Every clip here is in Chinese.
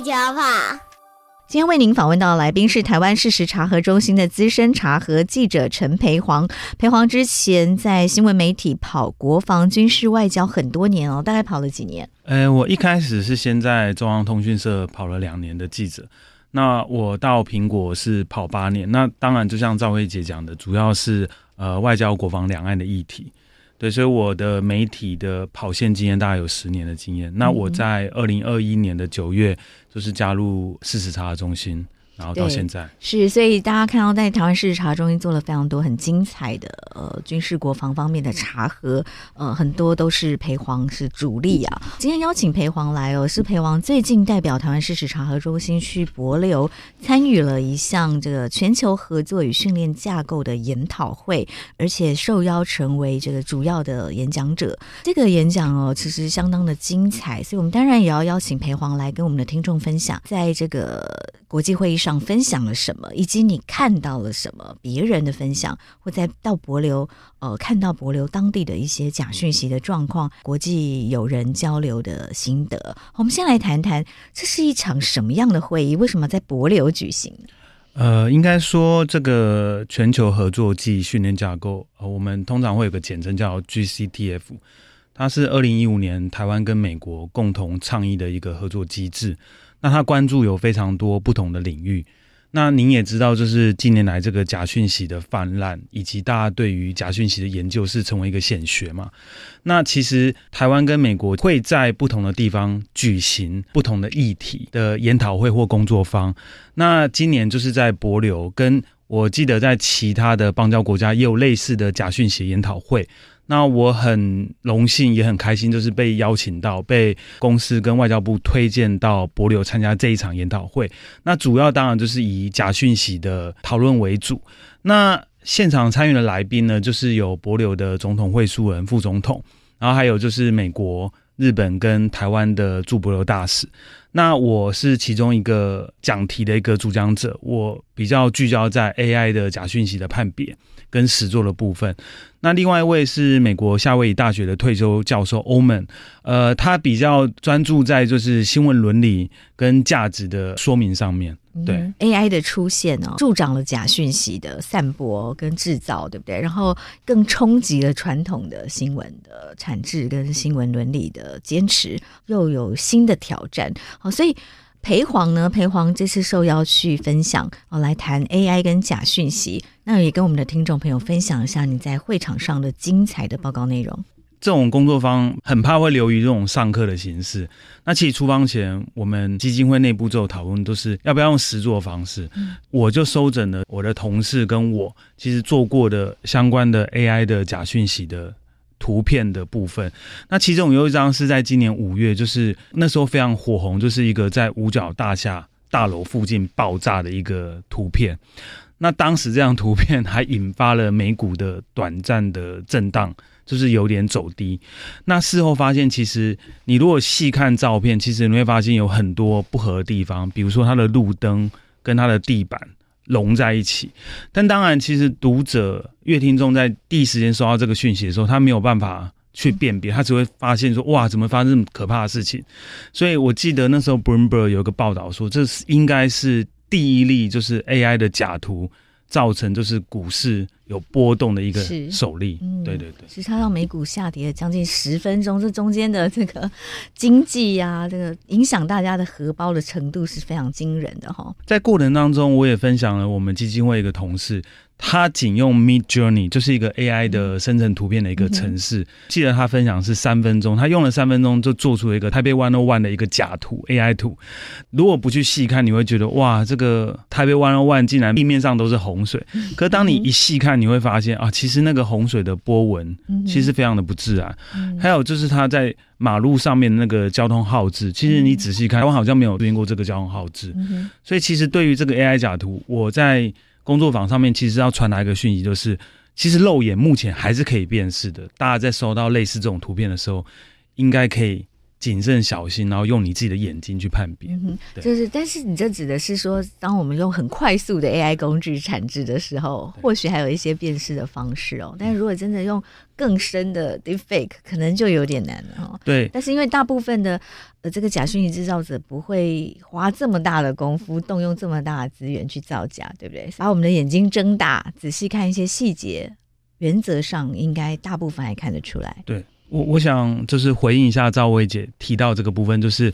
地球跑。今天为您访问到的来宾是台湾事实查核中心的资深查核记者陈培煌。培煌之前在新闻媒体跑国防、军事、外交很多年哦，大概跑了几年？呃，我一开始是先在中央通讯社跑了两年的记者，那我到苹果是跑八年。那当然，就像赵薇姐讲的，主要是呃外交、国防、两岸的议题。对，所以我的媒体的跑线经验大概有十年的经验。那我在二零二一年的九月，就是加入事实查核中心。然后到现在是，所以大家看到在台湾事实查核中心做了非常多很精彩的呃军事国防方面的查核，呃很多都是裴煌是主力啊。今天邀请裴煌来哦，是裴煌最近代表台湾事实查核中心去博流参与了一项这个全球合作与训练架构的研讨会，而且受邀成为这个主要的演讲者。这个演讲哦，其实相当的精彩，所以我们当然也要邀请裴煌来跟我们的听众分享，在这个国际会议上。分享了什么，以及你看到了什么？别人的分享，或在到帛琉，呃，看到帛琉当地的一些假讯息的状况，国际友人交流的心得。我们先来谈谈，这是一场什么样的会议？为什么在帛琉举行？呃，应该说，这个全球合作暨训练架构，呃，我们通常会有个简称叫 GCTF，它是二零一五年台湾跟美国共同倡议的一个合作机制。那他关注有非常多不同的领域。那您也知道，就是近年来这个假讯息的泛滥，以及大家对于假讯息的研究是成为一个显学嘛。那其实台湾跟美国会在不同的地方举行不同的议题的研讨会或工作坊。那今年就是在博流，跟我记得在其他的邦交国家也有类似的假讯息研讨会。那我很荣幸，也很开心，就是被邀请到，被公司跟外交部推荐到帛琉参加这一场研讨会。那主要当然就是以假讯息的讨论为主。那现场参与的来宾呢，就是有帛琉的总统会书人、副总统，然后还有就是美国、日本跟台湾的驻帛琉大使。那我是其中一个讲题的一个主讲者，我比较聚焦在 AI 的假讯息的判别跟实作的部分。那另外一位是美国夏威夷大学的退休教授欧门，呃，他比较专注在就是新闻伦理跟价值的说明上面。对、嗯、AI 的出现哦，助长了假讯息的散播跟制造，对不对？然后更冲击了传统的新闻的产制跟新闻伦理的坚持，又有新的挑战。好，所以。裴煌呢？裴煌这次受邀去分享哦，来谈 AI 跟假讯息。那也跟我们的听众朋友分享一下你在会场上的精彩的报告内容。这种工作方很怕会流于这种上课的形式。那其实出发前，我们基金会内部就有讨论，都是要不要用实作方式。嗯、我就收整了我的同事跟我其实做过的相关的 AI 的假讯息的。图片的部分，那其中有一张是在今年五月，就是那时候非常火红，就是一个在五角大厦大楼附近爆炸的一个图片。那当时这张图片还引发了美股的短暂的震荡，就是有点走低。那事后发现，其实你如果细看照片，其实你会发现有很多不合的地方，比如说它的路灯跟它的地板。融在一起，但当然，其实读者、乐听众在第一时间收到这个讯息的时候，他没有办法去辨别，他只会发现说：“哇，怎么发生这么可怕的事情？”所以我记得那时候 Bloomberg 有个报道说，这是应该是第一例，就是 AI 的假图。造成就是股市有波动的一个首例，嗯，对对对，其实它让美股下跌了将近十分钟，这中间的这个经济呀，啊，这个影响大家的荷包的程度是非常惊人的哈。在过程当中，我也分享了我们基金会一个同事，他仅用 Mid Journey，就是一个 AI 的生成图片的一个程式。嗯、记得他分享是三分钟，他用了三分钟就做出了一个台北101的一个假图 AI 图。如果不去细看，你会觉得哇，这个台北101竟然地面上都是洪水。可是当你一细看，你会发现啊，其实那个洪水的波纹其实非常的不自然。还有就是他在马路上面的那个交通号志，其实你仔细看，我好像没有出现过这个交通号志。所以其实对于这个 AI 假图，我在工作坊上面其实要传达一个讯息，就是其实肉眼目前还是可以辨识的。大家在收到类似这种图片的时候，应该可以。谨慎小心，然后用你自己的眼睛去判别。嗯，就是，但是你这指的是说，当我们用很快速的 AI 工具产制的时候，或许还有一些辨识的方式哦。但是如果真的用更深的 Deepfake，可能就有点难了哦。对。但是因为大部分的呃这个假讯息制造者不会花这么大的功夫，动用这么大的资源去造假，对不对？把我们的眼睛睁大，仔细看一些细节，原则上应该大部分还看得出来。对。我我想就是回应一下赵薇姐提到这个部分，就是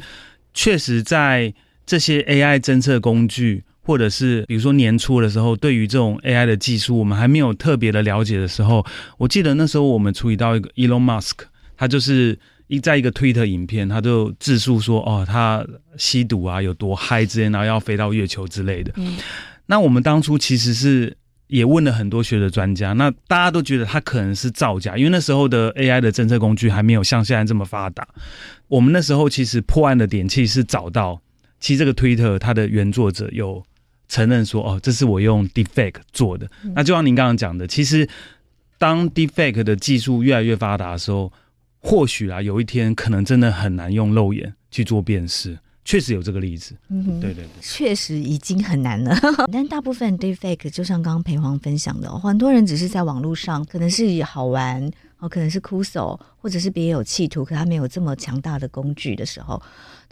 确实在这些 AI 侦测工具，或者是比如说年初的时候，对于这种 AI 的技术，我们还没有特别的了解的时候，我记得那时候我们处理到一个 Elon Musk，他就是一在一个 Twitter 影片，他就自述说哦，他吸毒啊，有多嗨之类，然后要飞到月球之类的。嗯，那我们当初其实是。也问了很多学的专家，那大家都觉得他可能是造假，因为那时候的 AI 的侦测工具还没有像现在这么发达。我们那时候其实破案的点，其实是找到，其实这个 Twitter 它的原作者有承认说，哦，这是我用 Deepfake 做的。那就像您刚刚讲的，其实当 Deepfake 的技术越来越发达的时候，或许啊，有一天可能真的很难用肉眼去做辨识。确实有这个例子，嗯哼，对对对，确实已经很难了。但大部分 Deepfake 就像刚刚培黄分享的，很多人只是在网络上，可能是好玩，哦，可能是哭手，或者是别有企图，可他没有这么强大的工具的时候，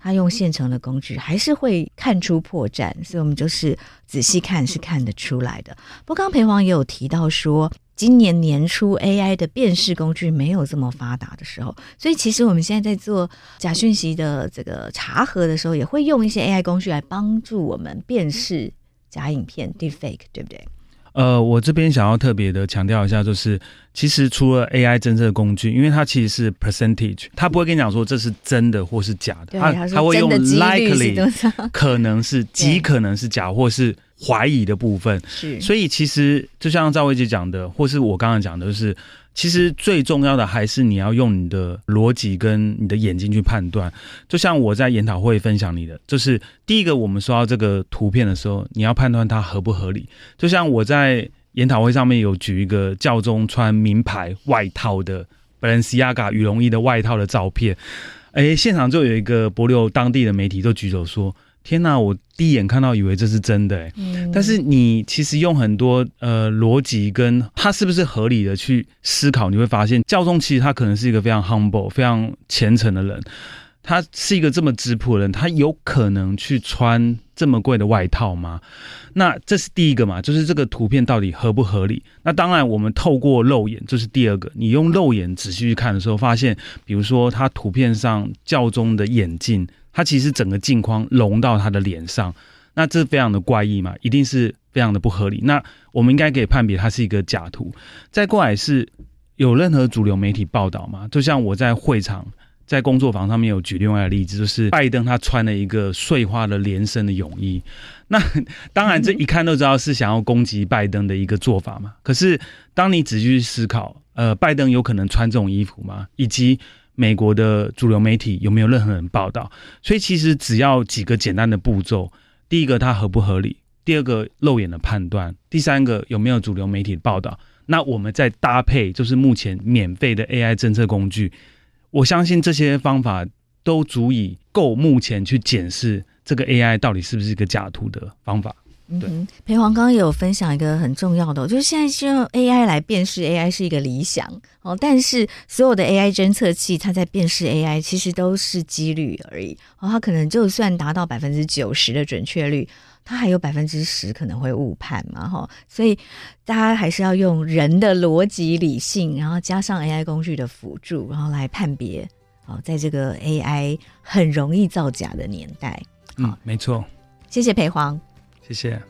他用现成的工具还是会看出破绽。所以我们就是仔细看是看得出来的。不过刚刚培煌也有提到说。今年年初，AI 的辨识工具没有这么发达的时候，所以其实我们现在在做假讯息的这个查核的时候，也会用一些 AI 工具来帮助我们辨识假影片 Deepfake，对不对？呃，我这边想要特别的强调一下，就是其实除了 AI 侦测工具，因为它其实是 percentage，它不会跟你讲说这是真的或是假的，它它会用 likely，可能是极可能是假或是。怀疑的部分是，所以其实就像赵薇姐讲的，或是我刚刚讲的，就是其实最重要的还是你要用你的逻辑跟你的眼睛去判断。就像我在研讨会分享你的，就是第一个，我们说到这个图片的时候，你要判断它合不合理。就像我在研讨会上面有举一个教宗穿名牌外套的 Balenciaga 羽绒衣的外套的照片，哎，现场就有一个帛琉当地的媒体就举手说。天呐，我第一眼看到以为这是真的哎，嗯，但是你其实用很多呃逻辑跟他是不是合理的去思考，你会发现教宗其实他可能是一个非常 humble、非常虔诚的人，他是一个这么质朴的人，他有可能去穿这么贵的外套吗？那这是第一个嘛，就是这个图片到底合不合理？那当然，我们透过肉眼，这是第二个，你用肉眼仔细去看的时候，发现比如说他图片上教宗的眼镜。它其实整个镜框融到他的脸上，那这非常的怪异嘛，一定是非常的不合理。那我们应该可以判别它是一个假图。再过来是有任何主流媒体报道吗？就像我在会场、在工作坊上面有举另外的例子，就是拜登他穿了一个碎花的连身的泳衣。那当然这一看都知道是想要攻击拜登的一个做法嘛。可是当你仔细去思考，呃，拜登有可能穿这种衣服吗？以及美国的主流媒体有没有任何人报道？所以其实只要几个简单的步骤：第一个，它合不合理；第二个，肉眼的判断；第三个，有没有主流媒体报道？那我们再搭配，就是目前免费的 AI 侦测工具。我相信这些方法都足以够目前去检视这个 AI 到底是不是一个假图的方法。对，裴煌刚刚也有分享一个很重要的，就是现在用 AI 来辨识 AI 是一个理想哦，但是所有的 AI 侦测器，它在辨识 AI 其实都是几率而已哦，它可能就算达到百分之九十的准确率，它还有百分之十可能会误判嘛哈，所以大家还是要用人的逻辑理性，然后加上 AI 工具的辅助，然后来判别哦，在这个 AI 很容易造假的年代，嗯，没错，谢谢裴煌。谢谢。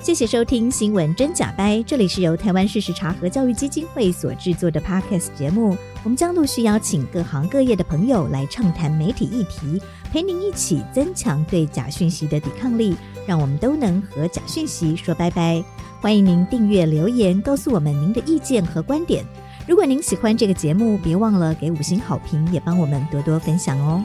谢谢收听《新闻真假掰》，这里是由台湾事实查核教育基金会所制作的 Podcast 节目。我们将陆续邀请各行各业的朋友来畅谈媒体议题，陪您一起增强对假讯息的抵抗力，让我们都能和假讯息说拜拜。欢迎您订阅留言，告诉我们您的意见和观点。如果您喜欢这个节目，别忘了给五星好评，也帮我们多多分享哦。